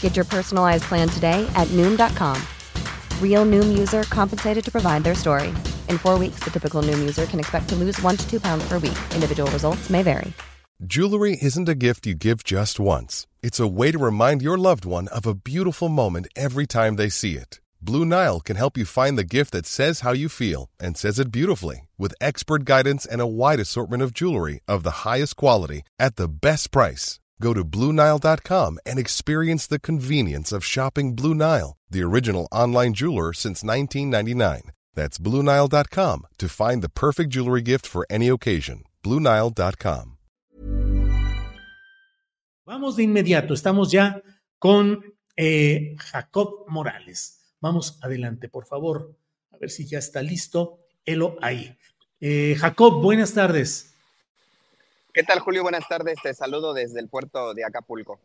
Get your personalized plan today at Noom.com. Real Noom user compensated to provide their story. In four weeks, the typical Noom user can expect to lose one to two pounds per week. Individual results may vary. Jewelry isn't a gift you give just once, it's a way to remind your loved one of a beautiful moment every time they see it. Blue Nile can help you find the gift that says how you feel and says it beautifully with expert guidance and a wide assortment of jewelry of the highest quality at the best price. Go to BlueNile.com and experience the convenience of shopping Blue Nile, the original online jeweler since 1999. That's BlueNile.com to find the perfect jewelry gift for any occasion. BlueNile.com. Vamos de inmediato, estamos ya con eh, Jacob Morales. Vamos adelante, por favor. A ver si ya está listo. Elo ahí. Eh, Jacob, buenas tardes. ¿Qué tal, Julio? Buenas tardes. Te saludo desde el puerto de Acapulco.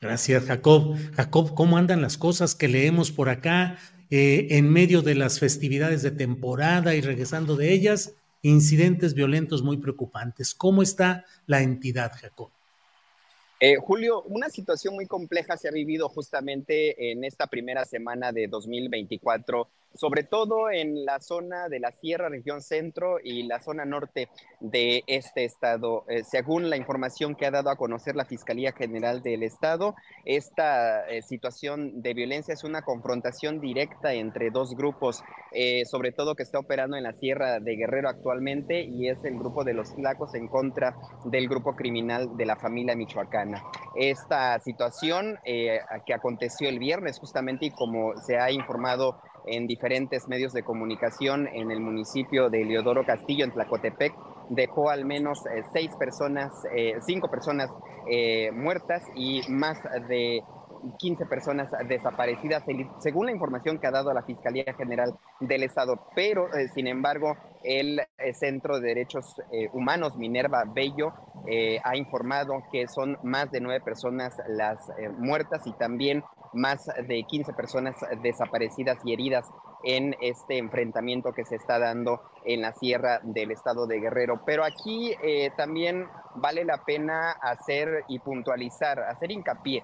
Gracias, Jacob. Jacob, ¿cómo andan las cosas que leemos por acá eh, en medio de las festividades de temporada y regresando de ellas? Incidentes violentos muy preocupantes. ¿Cómo está la entidad, Jacob? Eh, Julio, una situación muy compleja se ha vivido justamente en esta primera semana de 2024 sobre todo en la zona de la Sierra, región centro y la zona norte de este estado. Eh, según la información que ha dado a conocer la Fiscalía General del Estado, esta eh, situación de violencia es una confrontación directa entre dos grupos, eh, sobre todo que está operando en la Sierra de Guerrero actualmente y es el grupo de los Tlacos en contra del grupo criminal de la familia michoacana. Esta situación que aconteció el viernes justamente y como se ha informado en diferentes medios de comunicación en el municipio de Leodoro Castillo, en Tlacotepec, dejó al menos eh, seis personas, eh, cinco personas eh, muertas y más de 15 personas desaparecidas, según la información que ha dado la Fiscalía General del Estado. Pero, sin embargo, el Centro de Derechos Humanos, Minerva Bello, ha informado que son más de nueve personas las muertas y también más de 15 personas desaparecidas y heridas en este enfrentamiento que se está dando en la sierra del estado de Guerrero. Pero aquí también vale la pena hacer y puntualizar, hacer hincapié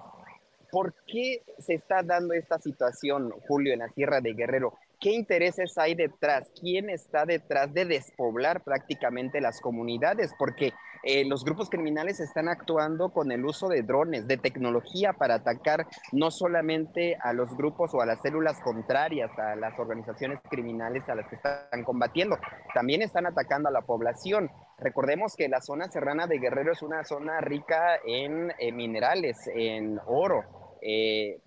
¿Por qué se está dando esta situación, Julio, en la Sierra de Guerrero? ¿Qué intereses hay detrás? ¿Quién está detrás de despoblar prácticamente las comunidades? Porque eh, los grupos criminales están actuando con el uso de drones, de tecnología para atacar no solamente a los grupos o a las células contrarias, a las organizaciones criminales a las que están combatiendo, también están atacando a la población. Recordemos que la zona serrana de Guerrero es una zona rica en minerales, en oro, eh,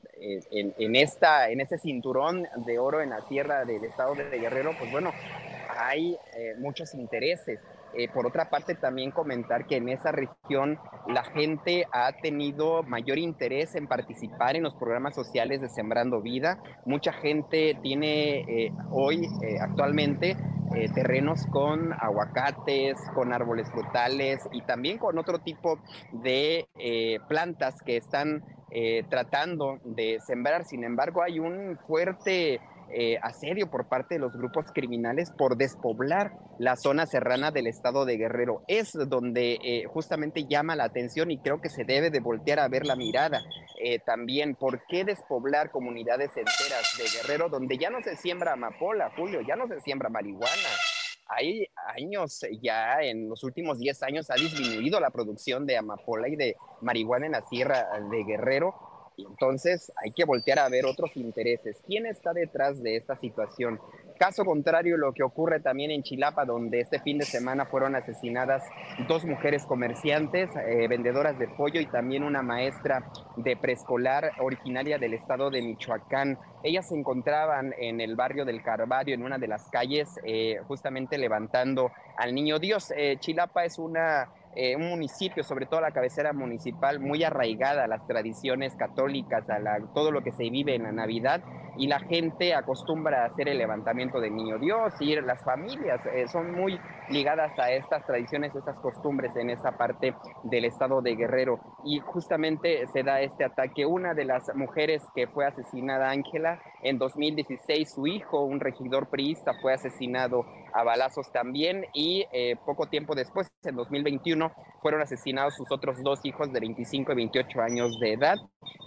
en, esta, en ese cinturón de oro en la tierra del estado de Guerrero, pues bueno, hay eh, muchos intereses. Eh, por otra parte, también comentar que en esa región la gente ha tenido mayor interés en participar en los programas sociales de Sembrando Vida. Mucha gente tiene hoy, actualmente, terrenos con aguacates, con árboles frutales y también con otro tipo de plantas que están eh, tratando de sembrar. Sin embargo, hay un fuerte eh, asedio por parte de los grupos criminales por despoblar la zona serrana del estado de Guerrero. Es donde eh, justamente llama la atención y creo que se debe de voltear a ver la mirada también. ¿Por qué despoblar comunidades enteras de Guerrero donde ya no se siembra amapola, Julio, ya no se siembra marihuana? hay años ya, en los últimos 10 años, ha disminuido la producción de amapola y de marihuana en la sierra de Guerrero. Entonces hay que voltear a ver otros intereses. ¿Quién está detrás de esta situación? Caso contrario, lo que ocurre también en Chilapa, donde este fin de semana fueron asesinadas dos mujeres comerciantes, eh, vendedoras de pollo y también una maestra de preescolar originaria del estado de Michoacán. Ellas se encontraban en el barrio del Carvario, en una de las calles, eh, justamente levantando al niño Dios. Eh, Chilapa es una eh, un municipio, sobre todo la cabecera municipal, muy arraigada a las tradiciones católicas, a todo lo que se vive en la Navidad, y la gente acostumbra a hacer el levantamiento del niño Dios, y las familias eh, son muy ligadas a estas tradiciones, estas costumbres en esa parte del estado de Guerrero. Y justamente se da este ataque. Una de las mujeres que fue asesinada, Ángela, en 2016, su hijo, un regidor priista, fue asesinado a balazos también, y eh, poco tiempo después, en 2021, fueron asesinados sus otros dos hijos de 25 y 28 años de edad.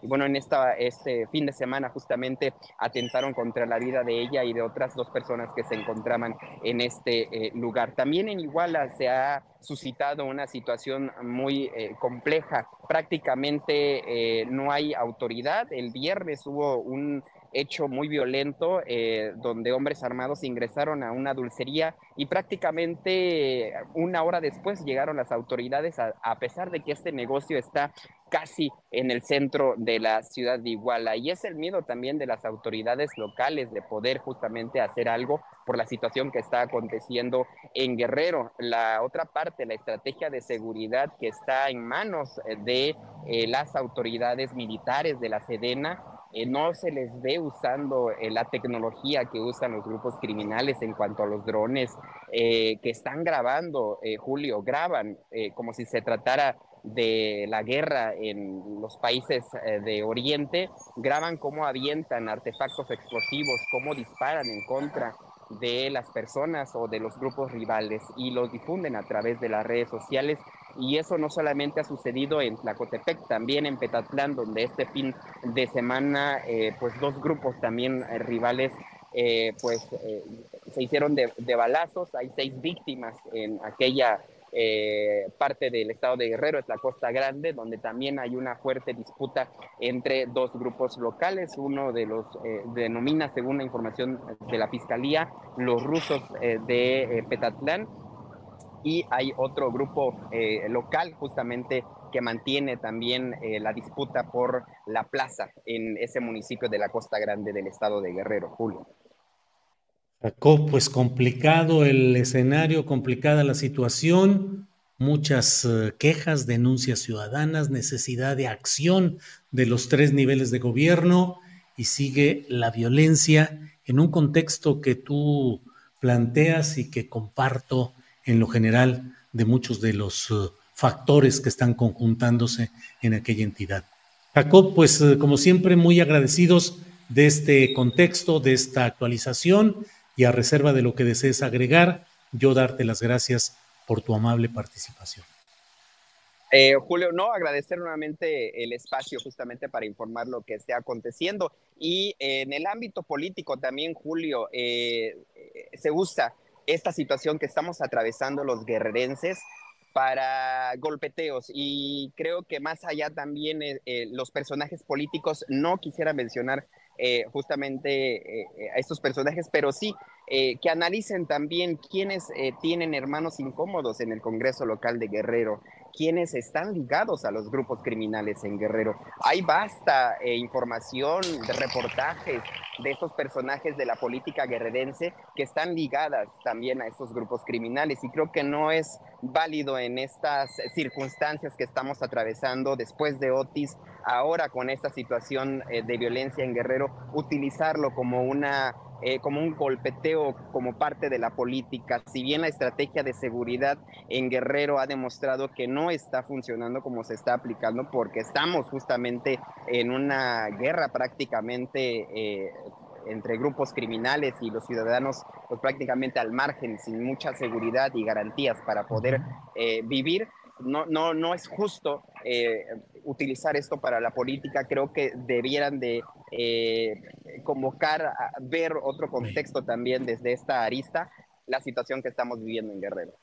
Y bueno, en esta, este fin de semana justamente atentaron contra la vida de ella y de otras dos personas que se encontraban en este eh, lugar. También en Iguala se ha suscitado una situación muy eh, compleja. Prácticamente eh, no hay autoridad. El viernes hubo un hecho muy violento eh, donde hombres armados ingresaron a una dulcería y prácticamente una hora después llegaron las autoridades a, pesar de que este negocio está casi en el centro de la ciudad de Iguala y es el miedo también de las autoridades locales de poder justamente hacer algo por la situación que está aconteciendo en Guerrero. La otra parte, la estrategia de seguridad que está en manos de eh, las autoridades militares de la Sedena eh, no se les ve usando eh, la tecnología que usan los grupos criminales en cuanto a los drones eh, que están grabando, Julio, graban como si se tratara de la guerra en los países de Oriente, graban cómo avientan artefactos explosivos, cómo disparan en contra de las personas o de los grupos rivales y los difunden a través de las redes sociales. Y eso no solamente ha sucedido en Tlacotepec, también en Petatlán, donde este fin de semana, eh, pues dos grupos también eh, rivales, eh, pues se hicieron de, de, balazos, hay seis víctimas en aquella parte del estado de Guerrero, es la Costa Grande, donde también hay una fuerte disputa entre dos grupos locales, uno de los denomina, según la información de la Fiscalía, los rusos de Petatlán, y hay otro grupo eh, local justamente que mantiene también eh, la disputa por la plaza en ese municipio de la Costa Grande del estado de Guerrero, Julio. Jacob, pues complicado el escenario, complicada la situación, muchas eh, quejas, denuncias ciudadanas, necesidad de acción de los tres niveles de gobierno y sigue la violencia en un contexto que tú planteas y que comparto en lo general de muchos de los eh, factores que están conjuntándose en aquella entidad. Jacob, pues eh, como siempre, muy agradecidos de este contexto, de esta actualización y a reserva de lo que desees agregar, yo darte las gracias por tu amable participación. Eh, Julio, no, agradecer nuevamente el espacio justamente para informar lo que esté aconteciendo. Y en el ámbito político también, Julio, se usa esta situación que estamos atravesando los guerrerenses para golpeteos y creo que más allá también eh, eh, los personajes políticos no quisiera mencionar eh, justamente a estos personajes, pero sí que analicen también quiénes tienen hermanos incómodos en el Congreso local de Guerrero, quienes están ligados a los grupos criminales en Guerrero. Hay vasta eh, información reportajes de estos personajes de la política guerrerense que están ligadas también a estos grupos criminales y creo que no es válido en estas circunstancias que estamos atravesando después de Otis, ahora con esta situación eh, de violencia en Guerrero, utilizarlo como una eh, como un golpeteo como parte de la política. Si bien la estrategia de seguridad en Guerrero ha demostrado que no está funcionando como se está aplicando, porque estamos justamente en una guerra prácticamente eh, entre grupos criminales y los ciudadanos pues prácticamente al margen, sin mucha seguridad y garantías para poder eh, vivir, no, no, no es justo eh, utilizar esto para la política. Creo que debieran de eh, convocar a ver otro contexto también desde esta arista, la situación que estamos viviendo en Guerrero.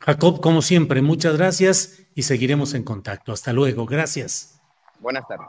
Jacob, como siempre, muchas gracias y seguiremos en contacto. Hasta luego. Gracias. Buenas tardes.